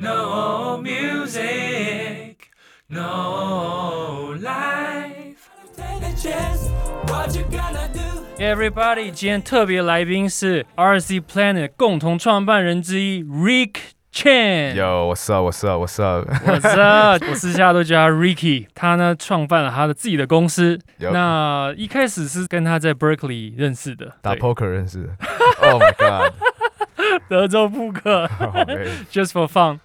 No music, no life. Take a chance, what you gonna do? Everybody，今天特别来宾是 RC Planet 共同创办人之一 Rick Chen。Yo, what's up? What's up? What's up? 我知道，我私下都叫他 Ricky。他呢创办了他的自己的公司。那一开始是跟他在 Berkeley 认识的，打 poker 认识的。Oh my god！德州扑克，just for fun。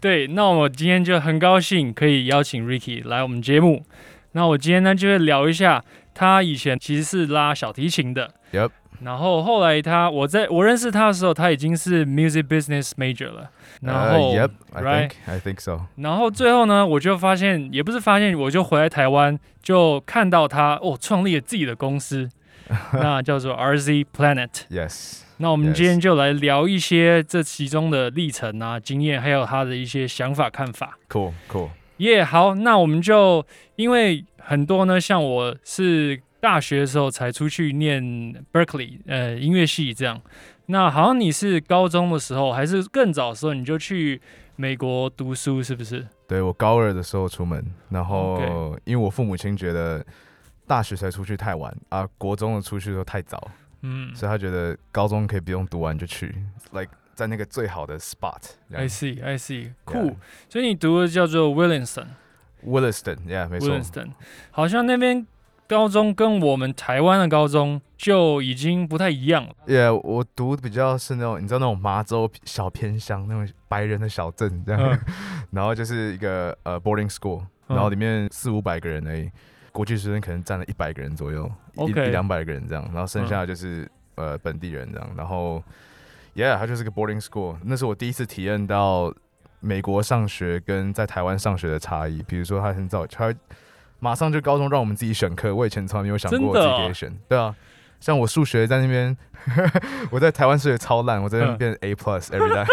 对，那我今天就很高兴可以邀请 Ricky 来我们节目。那我今天呢就会聊一下他以前其实是拉小提琴的 Yep 然后后来他我在我认识他的时候，他已经是 music business major 了。然后、yep, I think I think so. 然后最后呢，我就发现，也不是发现，我就回来台湾，就看到他哦，创立了自己的公司，那叫做 RZ Planet。Yes. 那我们今天就来聊一些这其中的历程啊、经验，还有他的一些想法看法。Cool. Cool. 耶、好，那我们就因为很多呢，像我是大学的时候才出去念 Berkeley 呃音乐系这样。那好像你是高中的时候，还是更早的时候，你就去美国读书，是不是？对我高二的时候出门，然后因为我父母亲觉得大学才出去太晚啊，国中的出去都太早，嗯所以他觉得高中可以不用读完就去，like 在那个最好的 spot，I。see, I see, cool。所以你读的叫做 Williamson。Williston，yeah，没错。Williamston，好像那边高中跟我们台湾的高中就已经不太一样了。Yeah，我读比较是那种你知道那种麻州小偏乡那种白人的小镇这样，嗯 然后就是一个呃 boarding school，嗯然后里面四五百个人而已，国际学生可能占了一百个人左右，一两百个人这样，然后剩下就是、呃本地人这样，然后 Yeah，它就是个 boarding school，那是我第一次体验到美国上学跟在台湾上学的差异，比如说他很早他马上就高中让我们自己选课，我以前从来没有想过我自己可以选，对啊。像我数学在那边，我在台湾数学超烂，我在那边嗯变 A plus every time。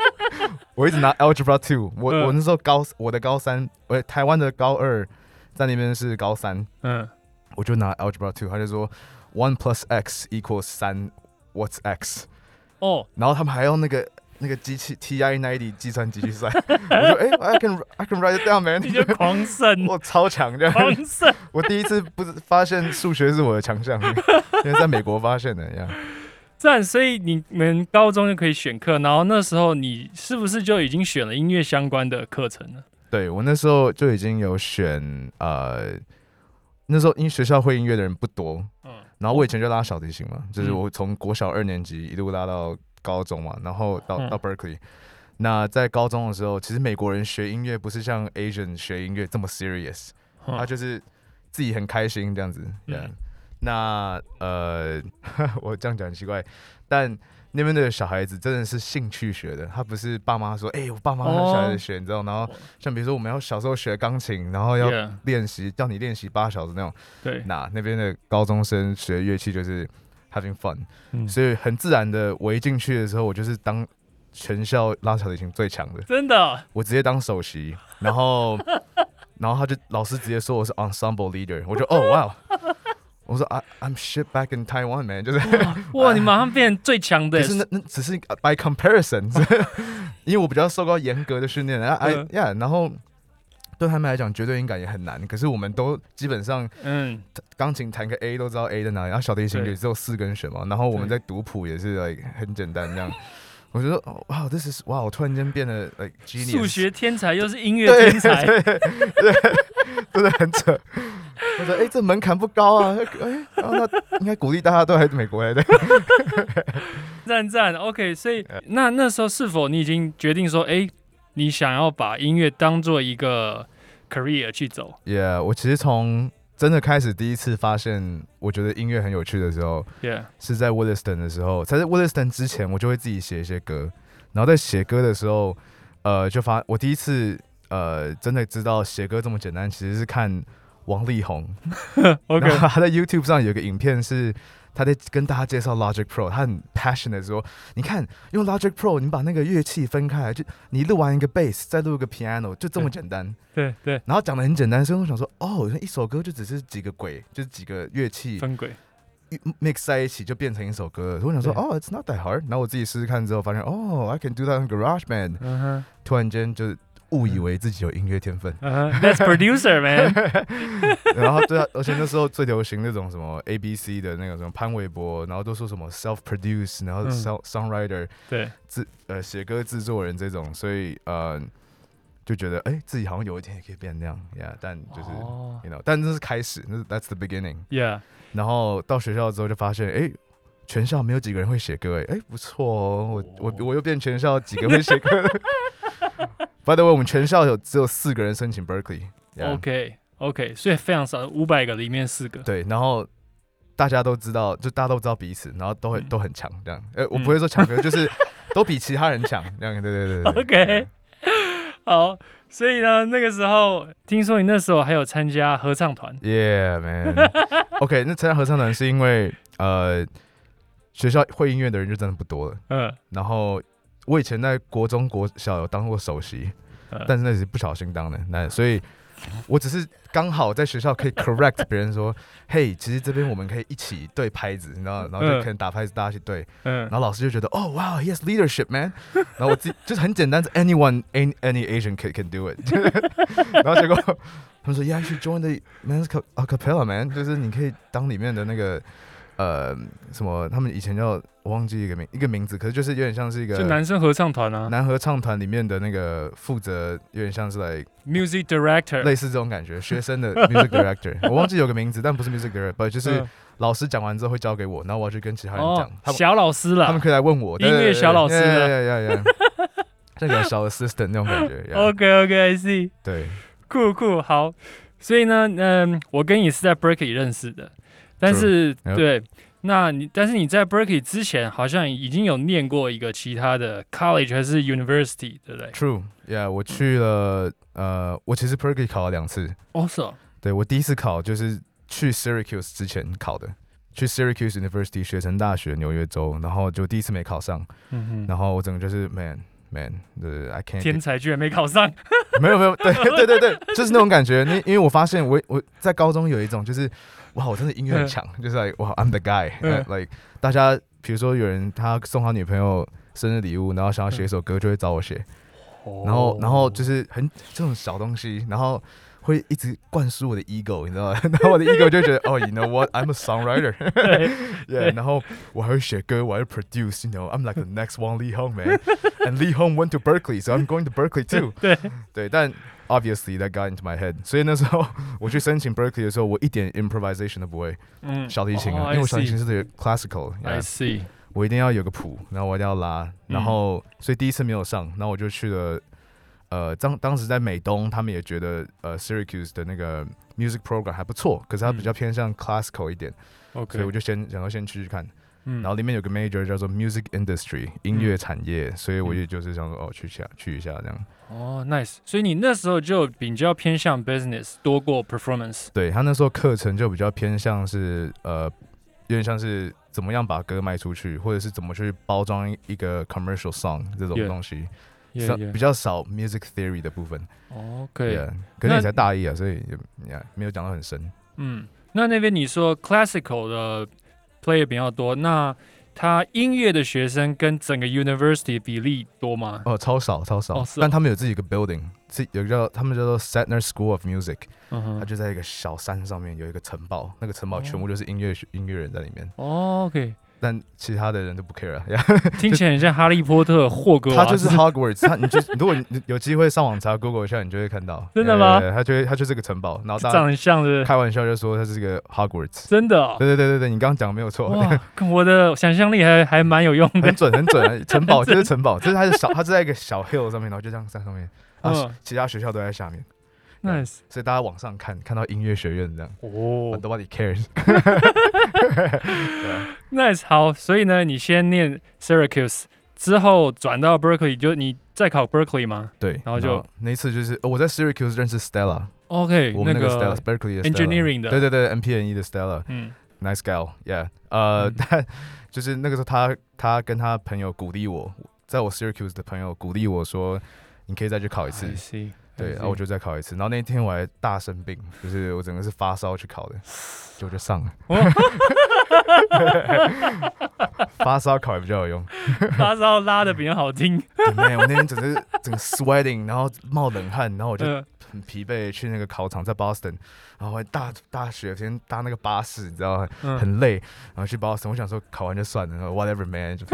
我一直拿 Algebra two，我、嗯我那时候高我的高三，我台湾的高二在那边是高三，嗯，我就拿 Algebra two，他就说 one plus x equals 三，what's x？哦，然后他们还用那个那个机器 TI ninety 计算机去算，我说哎、i can I can write it down man，你就狂胜，我超强这样。狂胜。我第一次不是发现数学是我的强项，因为在美国发现的呀。赞！所以你们高中就可以选课，然后那时候你是不是就已经选了音乐相关的课程了？对我那时候就已经有选呃，那时候因为学校会音乐的人不多，嗯。然后我以前就拉小提琴嘛，就是嗯。我从国小二年级一路拉到高中嘛，然后到、嗯。到 Berkeley。那在高中的时候，其实美国人学音乐不是像 Asian 学音乐这么 serious，、他嗯就是自己很开心这样子。嗯。那呃，我这样讲很奇怪，但那边的小孩子真的是兴趣学的，他不是爸妈说，哎、我爸妈让小孩子学，你知道？然后像比如说我们要小时候学钢琴，然后要练习，叫你练习八小时那种。对，那那边的高中生学乐器就是 having fun，、嗯。所以很自然的，我一进去的时候，我就是当全校拉小提琴最强的，真的，我直接当首席，然后 然后他就老师直接说我是 ensemble leader，我就哦哇，我说 I I'm shit back in Taiwan man，就是哇，你马上变成最强的可是那那只是 by comparison，因为我比较受过严格的训练，啊哎嗯。呀，然后对他们来讲绝对音感也很难，可是我们都基本上嗯，钢琴弹个 A 都知道 A 在哪里，然后小提琴只有四根弦嘛，然后我们在读谱也是 like 很简单这样。我觉得哦哇，this is 哇，我突然间变得 like genius，数学天才又是音乐天才，对对，真的很扯。我说哎、这门槛不高啊，哎、然后那应该鼓励大家都来美国来的。赞赞，OK，所以那那时候是否你已经决定说，哎、你想要把音乐当做一个 career 去走？Yeah，我其实从真的开始第一次发现，我觉得音乐很有趣的时候，Yeah，是在 Williston 的时候。在 Williston 之前，我就会自己写一些歌，然后在写歌的时候，呃，就发我第一次呃真的知道写歌这么简单，其实是看王力宏。OK，他在 YouTube 上有个影片是。他在跟大家介绍 Logic Pro，他很 passionate 地说：“你看，用 Logic Pro，你把那个乐器分开来，就你录完一个 bass，再录一个 piano，就这么简单。对对，然后讲的很简单，所以我想说，哦，一首歌就只是几个轨，就是几个乐器，分轨，mix 在一起就变成一首歌。所以我想说，哦，it's not that hard。然后我自己试试看之后，发现哦，I can do that in Garage Band。嗯哼，突然间就误以为自己有音乐天分。，That's producer man。然后对啊，而且那时候最流行那种什么 A B C 的那个什么潘玮柏，然后都说什么 self produce，然后嗯 song songwriter 对，制呃写歌制作人这种，所以呃就觉得哎、自己好像有一天也可以变那样，yeah，但就是、哦 you know，但这是开始，那是 that's the beginning。，Yeah，然后到学校之后就发现哎。全校没有几个人会写歌，哎哎不错哦，我我我又变全校几个会写歌的。By the way，我们全校有只有四个人申请 Berkeley。yeah OK OK，所以非常少，五百个里面四个。对，然后大家都知道，就大家都知道彼此，然后都很、嗯都很强，这样。呃，我不会说强，可是就是 都比其他人强，这样。对对对对 OK，好，所以呢，那个时候听说你那时候还有参加合唱团，Yeah man。OK，那参加合唱团是因为呃学校会音乐的人就真的不多了，嗯，然后我以前在国中国小有当过首席，嗯但是那是不小心当的，那所以。我只是刚好在学校可以 correct 别人说，嘿，其实这边我们可以一起对拍子，你知道然后就嗯可能打拍子，大家一起对，嗯然，后老师就觉得，哦，哇，he has leadership man。然后我自己就是很简单，anyone any any Asian can can do it。然后结果他们说，Yeah, you should join the men's a cappella man，就是你可以当里面的那个呃什么，他们以前叫我忘记一个名一个名字，可是就是有点像是一个就男生合唱团啊。男合唱团里面的那个负责，有点像是来，Music Director，类似这种感觉，学生的 music director。我忘记有个名字，但不是 music director，就是嗯。老师讲完之后会交给我，然后我要去跟其他人讲。小老师了他们可以来问我，音乐小老师啊呀呀呀，这 个小 assistant 那种感觉。yeah，，OK OK，I see。对，酷酷好，所以呢，嗯，我跟你是在 Berkeley 认识的，但是对，那你但是你在 Berkeley 之前好像已经有念过一个其他的 college 还是 university，对不对？True，Yeah，我去了，呃，我其实 Berkeley 考了两次，哦，是哦，对我第一次考就是去 Syracuse 之前考的，去 Syracuse University 学城大学纽约州，然后就第一次没考上，然后我整个就是 man man，呃，I can't 天才居然没考上，没有没有，对 对对对，就是那种感觉。那因为我发现我我在高中有一种就是，哇，我真的音乐很强，就是 like 哇，I'm the guy、嗯 like 大家比如说有人他送他女朋友生日礼物，然后想要写一首歌，就会找我写。然后然后就是很这种小东西，然后会一直灌输我的 ego，你知道吗？然后我的 ego 就觉得，哦，you know what，I'm a songwriter，对 yeah，然后我还会写歌，我还会 produce，you know，I'm like the next one Lee Hong man，and Lee Hong went to Berkeley，so I'm going to Berkeley too。对，对，但 obviously that got into my head，所以那时候我去申请 Berkeley 的时候，我一点 improvisation 都不会，嗯，小提琴啊，哦因为我小提 I 琴 see 是 classical， I yeah， see，我一定要有个谱，然后我一定要拉，然嗯后、所以第一次没有上，然后我就去了， 呃，当当时在美东，他们也觉得呃 Syracuse 的那个 music program 还不错，可是它比较偏向 classical 一点，所以我就先想要先去去看，嗯。然后里面有个 major 叫做 music industry 音乐产业，所以我也就是想说哦去一下去一下这样。哦，nice，所以你那时候就比较偏向 business 多过 performance，对他那时候课程就比较偏向是呃，有点像是怎么样把歌卖出去，或者是怎么去包装一个 commercial song 这种东西 Yeah, 比较少 music theory 的部分。OK，Yeah，可是你才大一啊，所以也也没有讲到很深。嗯，那那边你说 classical 的 player 比较多，那他音乐的学生跟整个 university 比例多吗？哦，超少超少，哦是。哦但他们有自己一个 building，是有个叫他们叫做 Setner School of Music，嗯哼。它就在一个小山上面有一个城堡，那个城堡全部就是音乐学音乐人在里面，哦，OK，但其他的人都不 care 了。听起来很像哈利波特霍格他就是。Hogwarts，他你就如果你有机会上网查 Google 一下，你就会看到。真的吗对他就会他就是个城堡，然后大家长得像的，开玩笑就说他是个 Hogwarts。真的、哦。对对对对对，你刚刚讲的没有错，我的想象力还还蛮有用的很。准很准啊。城堡就是城堡，就是它是小，它是在一个小 hill 上面，然后就这样在上面，啊，嗯其他学校都在下面，nice 所以大家往上看，看到音乐学院这样哦，Nobody cares。nice 好，所以呢，你先念 Syracuse 之后转到 Berkeley，就你再考 Berkeley 吗对，然后就那一次就是呃我在 Syracuse 认识 Stella，？OK，我们那个 Berkeley 的 engineering 的对对对，MPNE 的 Stella。嗯 nice girl，yeah，呃，嗯但就是那个时候他他跟他朋友鼓励我，在我 Syracuse 的朋友鼓励我说，你可以再去考一次对然后我就再考一次，然后那天我还大生病，就是我整个是发烧去考的，结果就上了，发烧烤也比较有用。发烧拉的比较好听。对没有，我那天整个整个 sweating，然后冒冷汗，然后我就嗯很疲惫去那个考场，在 Boston，然后大大雪天搭那个巴士，你知道很累，然后去 Boston，我想说考完就算了，whatever man，就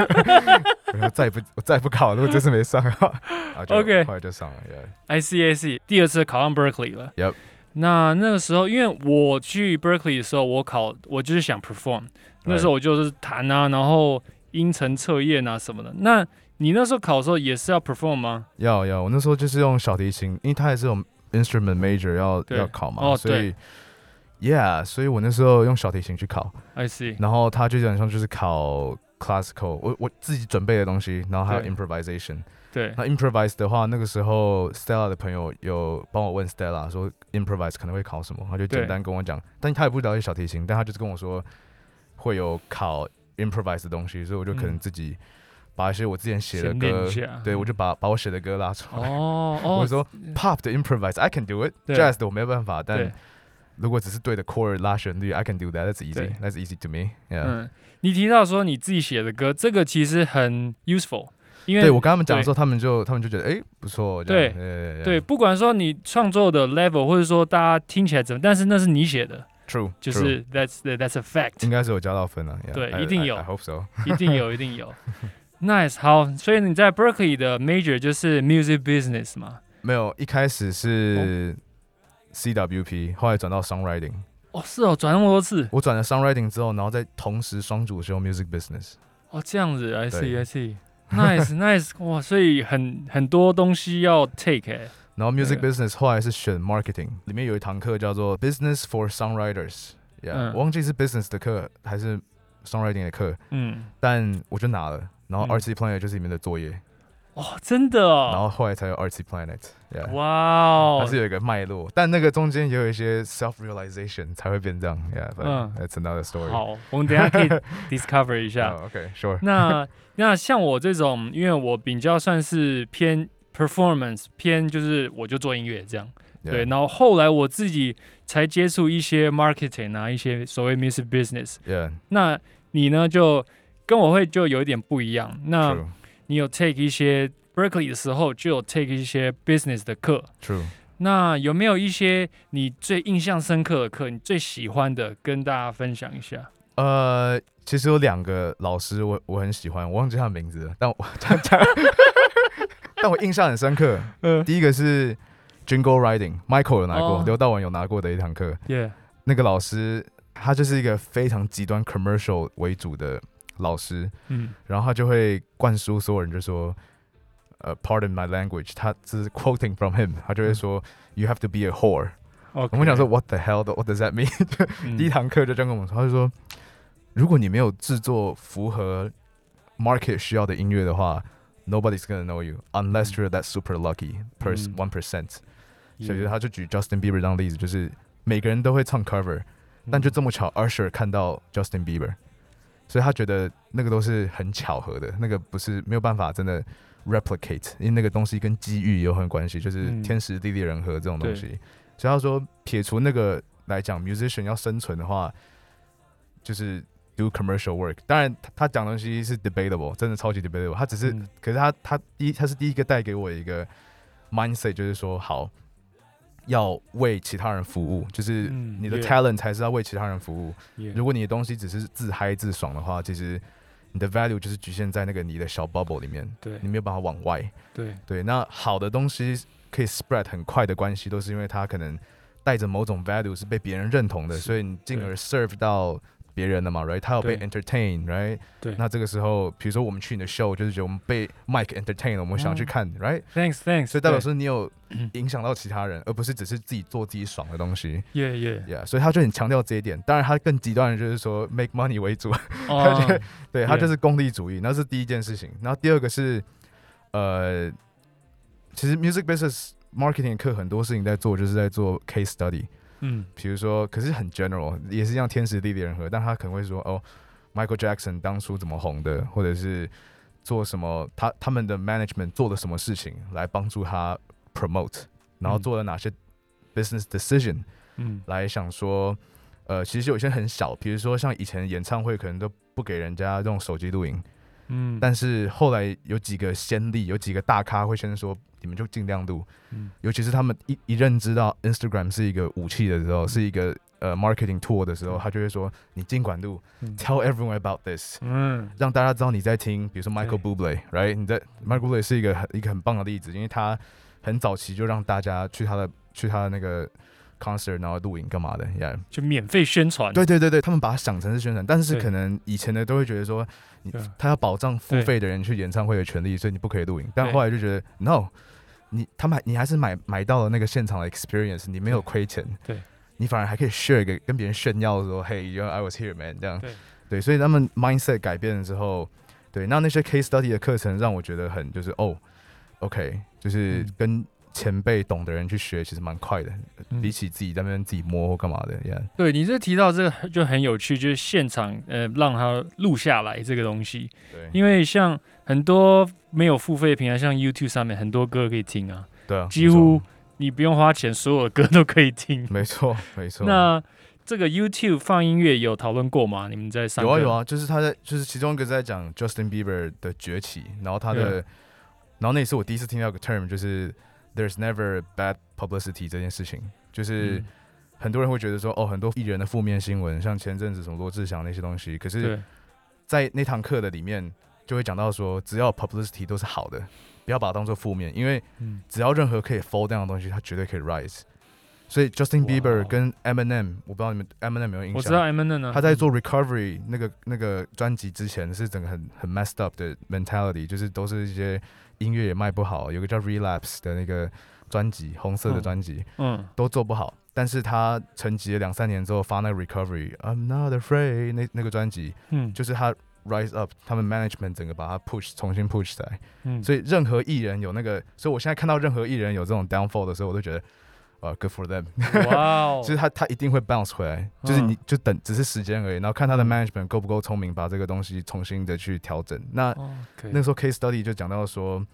我说再也不我再也不考了，如果这次没上的话，然后就 OK 后来就上了，yeah。I see I see，第二次考上 Berkeley 了。Yep 那那个时候，因为我去 Berkeley 的时候，我考我就是想 perform，那时候我就是弹啊，然后音程测验啊什么的。那你那时候考的时候也是要 perform 吗？要要，我那时候就是用小提琴，因为它也是有 instrument major 要要考嘛，哦所以 yeah，所以我那时候用小提琴去考，I see，然后它就基本上就是考 classical，我我自己准备的东西，然后还有 improvisation。对。那 improvise 的话，那个时候 Stella 的朋友有帮我问 Stella 说 improvise 可能会考什么，他就简单跟我讲，但他也不了解小提琴，但他就是跟我说会有考 improvise 的东西，所以我就可能嗯。自己把一些我之前写的歌。对我就把把我写的歌拉出来。哦哦，我说 pop 的 improvise I can do it，jazz 的我没有办法，但如果只是对的 chord 拉旋律，I can do that. That's easy，that's easy to me. 嗯，你提到说你自己写的歌，这个其实很 useful，因为对我跟他们讲的对时候，他们就他们就觉得哎不错，对对，不管说你创作的 level，或者说大家听起来怎么，但是那是你写的，，true，就是 that's that's a fact，应该是有加到分了。yeah, 对一定有 I hope so. 一定有，一定有。Nice，好，所以你在 Berkeley 的 major 就是 music business 嘛？没有，一开始是 CWP，后来转到 songwriting。哦，是哦，转那么多次，我转了 songwriting 之后，然后再同时双主修 music business。哦，这样子，I see I see。Nice nice，哇，所以很很多东西要 take 欸、然后 music business 后来是选 marketing，里面有一堂课叫做 business for songwriters。Yeah，、嗯我忘记是 business 的课还是 songwriting 的课，嗯，但我就拿了。然后嗯 RC planer 就是里面的作业，哦，真的然哦，后后来才有 RC Planet。Yeah，哇哦它是，有一个脉络，但那个中间也有一些 self realization 才会变这样。Yeah，but 嗯 that's another story。好，我们等一下可以 discover 一下。哦 OK，sure。那那像我这种，因为我比较算是偏 performance，偏就是我就做音乐这样。对然后后来我自己才接触一些 marketing 啊，一些所谓 music business。Yeah，那你呢，就跟我会就有一点不一样。那 true 你有 take 一些 Berkeley 的时候，就有 take 一些 business 的课。true。那有没有一些你最印象深刻的课，你最喜欢的，跟大家分享一下？呃，其实有两个老师我我很喜欢，我忘记他的名字了，但我 但我印象很深刻。嗯第一个是 Jingle Riding，Michael 有拿过，哦刘道文有拿过的一堂课。，Yeah，那个老师他就是一个非常极端 commercial 为主的老师，嗯，然后他就会灌输所有人就说，呃，Pardon my language，他是 quoting from him，他就会说、You have to be a whore。我我们想说 What the hell？What does that mean？嗯第一堂课就这样跟我们说，他就说，如果你没有制作符合 market 需要的音乐的话，nobody's gonna know you unless you're that super lucky，pers one percent。所以他就举 Justin Bieber 当例子，就是每个人都会唱 cover，但就嗯这么巧，Usher 看到 Justin Bieber，所以他觉得那个都是很巧合的，那个不是没有办法真的 replicate，因为那个东西跟机遇也有很关系，就是嗯天时地利人和这种东对西。所以他说，撇除那个来讲，musician 要生存的话，就是 do commercial work。当然，他他讲的东西是 debatable，真的超级 debatable。他只是，嗯可是他他第一他是第一个带给我一个 mindset，就是说好。要为其他人服务，就是嗯你的 talent 才是要为其他人服务。Yeah 如果你的东西只是自嗨自爽的话，其实你的 value 就是局限在那个你的小 bubble 里面，对你没有办法往外。对对，那好的东西可以 spread 很快的关系，都是因为它可能带着某种 value 是被别人认同的，所以你进而 serve 到别人的嘛，right？他有被 entertain，right？对那这个时候，比如说我们去你的 show，就是觉得我们被 Mike entertain 了，我们想去哦看，right？，Thanks Thanks，所以代表对说你有嗯影响到其他人，而不是只是自己做自己爽的东西。Yeah Yeah，Yeah，所以他就很强调这一点。当然，他更极端的就是说 make money 为主，哦，对他就是功利主义，那是第一件事情。然后第二个是，呃，其实 music business marketing 课很多事情在做，就是在做 case study。嗯比如说，可是很 general，也是一样天时地利人和，但他可能会说，哦，Michael Jackson 当初怎么红的，或者是做什么，他他们的 management 做了什么事情来帮助他 promote，然后嗯做了哪些 business decision。嗯来想说，呃，其实有些很小，比如说像以前演唱会可能都不给人家用手机录影，嗯，但是后来有几个先例，有几个大咖会先说你们就尽量录，嗯。尤其是他们一一认知到 Instagram 是一个武器的时候，是一个呃 marketing tool 的时候，他就会说你尽管录嗯，tell everyone about this。嗯。让大家知道你在听，比如说 Michael 对 Bublé，right？你在 Michael Bublé 是一个很一个很棒的例子，因为他很早期就让大家去他的去他的那个 concert，然后录影干嘛的，yeah。就免费宣传，对对对对，他们把它想成是宣传，但是可能以前的都会觉得说，你他要保障付费的人去演唱会的权利，所以你不可以录影。但后来就觉得 no，你他们还你还是买买到了那个现场的 experience，你没有对亏钱，对，你反而还可以 share 一个跟别人炫耀说，Hey，you know I was here man，这样。对。对，所以他们 mindset 改变了之后，对，那那些 case study 的课程让我觉得很就是哦，OK，就是嗯。跟前辈懂的人去学，其实蛮快的，嗯比起自己在那边自己摸或干嘛的，Yeah。对你这提到这个就很有趣，就是现场呃让他录下来这个东西，对，因为像很多没有付费平台，像 YouTube 上面很多歌可以听啊，对啊，几乎你不用花钱，所有的歌都可以听。没错，没错。那这个 YouTube 放音乐有讨论过吗？你们在上课有啊有，啊，就是他在就是其中一个在讲 Justin Bieber 的崛起，然后他的，然后那也是我第一次听到一个 term，就是 There's never bad publicity 这件事情，就是嗯。很多人会觉得说哦，很多艺人的负面新闻，像前阵子什么罗志祥那些东西，可是，在那堂课的里面就会讲到说，只要 publicity 都是好的，不要把它当做负面，因为嗯。只要任何可以 fall down 的东西，它绝对可以 rise。所以 Justin Bieber 哦跟 Eminem，我不知道你们 Eminem 有没有印象？我知道 Eminem 呢，他在做 Recovery 那个那个专辑之前，是整个很很 messed up 的 mentality，就是都是一些音乐也卖不好，有个叫 Relapse 的那个专辑，红色的嗯。专辑、嗯。都做不好。但是他沉寂了两三年之后发那个 Recovery，I'm not afraid 那那个专辑，嗯。就是他 rise up，他们 management 整个把他 push 重新 push 起来。嗯，所以任何艺人有那个，所以我现在看到任何艺人有这种 downfall 的时候，我都觉得，呃，good for them。哇哦，就是他他一定会 bounce 回来，就是你嗯就等只是时间而已，然后看他的嗯。management 够不够聪明，把这个东西重新的去调整。那那时候 case study 就讲到说，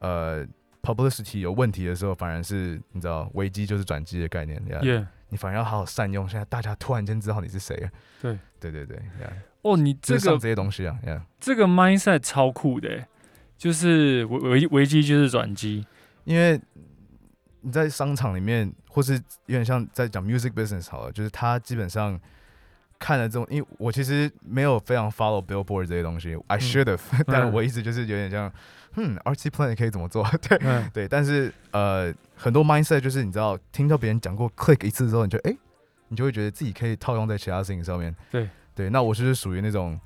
呃，publicity 有问题的时候，反而是你知道危机就是转机的概念，yeah, 耶你反而要好好善用。现在大家突然间知道你是谁了，对。对对对，yeah, 哦，你这个这些东西啊，yeah，这个 mindset 超酷的欸，就是危危危机就是转机，因为你在商场里面，或是有点像在讲 music business 好了，就是他基本上看了这种，因为我其实没有非常 follow Billboard 这些东西，I should have，、但我一直就是有点像，嗯，RT Plan 可以怎么做？对嗯对，但是呃，很多 mindset 就是你知道，听到别人讲过 click 一次之后，你就哎、诶你就会觉得自己可以套用在其他事情上面。对对，那我就是属于那种。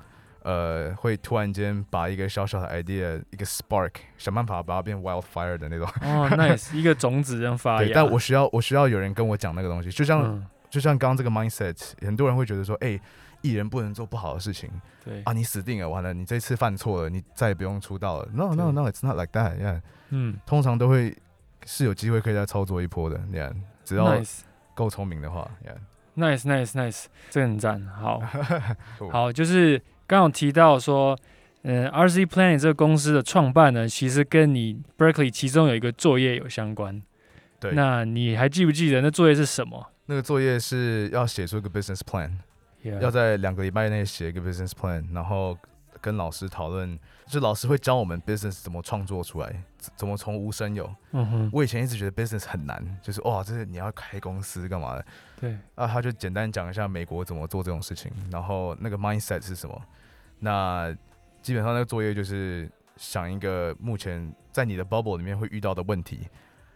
呃，会突然间把一个小小的 idea，一个 spark，想办法把它变 wildfire 的那种。哦，nice，一个种子这样发对，芽，但我需要我需要有人跟我讲那个东西，就像、嗯就像刚刚这个 mindset，很多人会觉得说，哎、艺人不能做不好的事情对啊，你死定了，完了，你这次犯错了，你再也不用出道了。No no no，it's not like that，yeah，嗯通常都会是有机会可以再操作一波的，yeah，只要。够聪明的话，yeah。Nice, nice, nice，这个很赞。好，好，就是刚刚有提到说，嗯、r c Planet 这个公司的创办呢，其实跟你 Berkeley 其中有一个作业有相关。对，那你还记不记得那作业是什么那个作业是要写出一个 business plan，Yeah 要在两个礼拜内写一个 business plan，然后跟老师讨论，就老师会教我们 business 怎么创作出来，怎怎么从无生有。嗯哼，我以前一直觉得 business 很难，就是哇，这是你要开公司干嘛的对，啊？他就简单讲一下美国怎么做这种事情，然后那个 mindset 是什么。那基本上那个作业就是想一个目前在你的 bubble 里面会遇到的问题，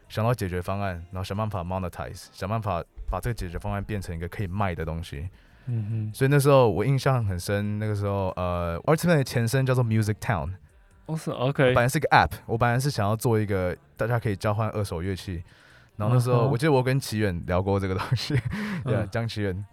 想到解决方案，然后想办法 monetize，想办法把这个解决方案变成一个可以卖的东西。嗯哼，所以那时候我印象很深，那个时候呃 a r t i m a 的前身叫做 Music Town，哦是 OK，本来是个 App，我本来是想要做一个大家可以交换二手乐器，然后那时候我记得我跟齐远聊过这个东西，对啊，嗯江齐远。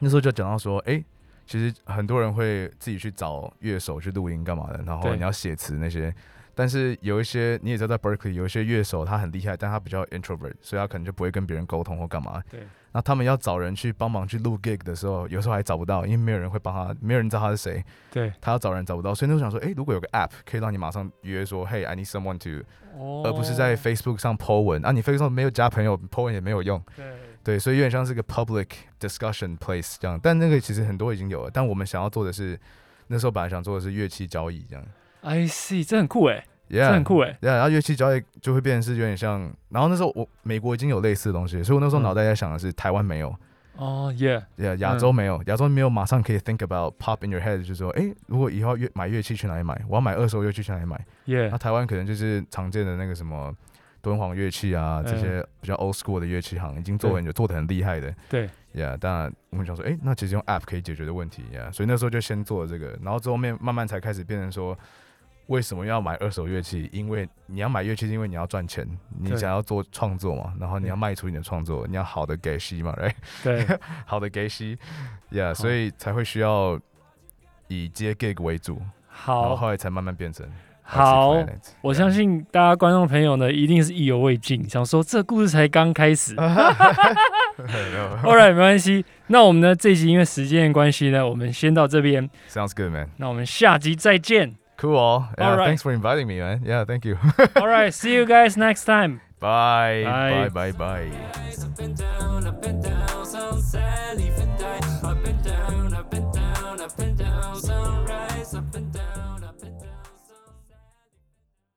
那时候就讲到说，哎、其实很多人会自己去找乐手去录音干嘛的，然后你要写词那些。但是有一些你也知道，在 Berkeley 有一些乐手他很厉害，但他比较 introvert，所以他可能就不会跟别人沟通或干嘛。对，那他们要找人去帮忙去录 gig 的时候，有时候还找不到，因为没有人会帮他，没有人知道他是谁，对，他要找人找不到，所以那时候想说，哎、如果有个 app 可以让你马上约说，Hey，I need someone to，、哦而不是在 Facebook 上 po 文啊，你 Facebook 上没有加朋友，po 文也没有用。对对，所以有点像是个 public discussion place 这样，但那个其实很多已经有了，但我们想要做的是，那时候本来想做的是乐器交易这样 I see，这很酷哎，这，Yeah，很酷哎。然后乐器交易就会变成是有点像，然后那时候我美国已经有类似的东西，所以我那时候嗯脑袋在想的是台湾没有，哦 yeah，yeah，亚洲没有，亚洲没有马上可以 think about pop in your head，就是说，哎，如果以后乐买乐器去哪里买？我要买二手乐器去哪里买？那 Yeah，那台湾可能就是常见的那个什么敦煌乐器啊，这些比较 old school 的乐器行已经做很久，做的很厉害的。对，Yeah，当然我们想说，哎，那其实用 app 可以解决的问题，Yeah，所以那时候就先做了这个，然后之后面慢慢才开始变成说。为什么要买二手乐器？因为你要买乐器，是因为你要赚钱，你想要做创作嘛，然后你要卖出你的创作，你要好的给息嘛，right？对，好的给息，Yeah，所以才会需要以接 gig 为主，然后好后来才慢慢变成好我相信大家观众朋友呢，一定是意犹未尽，想说这故事才刚开始。All right，没关系。那我们呢这一集因为时间的关系呢，我们先到这边。Sounds good, man. 那我们下集再见。Cool. Yeah, Alright. thanks for inviting me, man. Yeah, thank you. All right, see you guys next time. bye. Bye. Bye. Bye. Bye.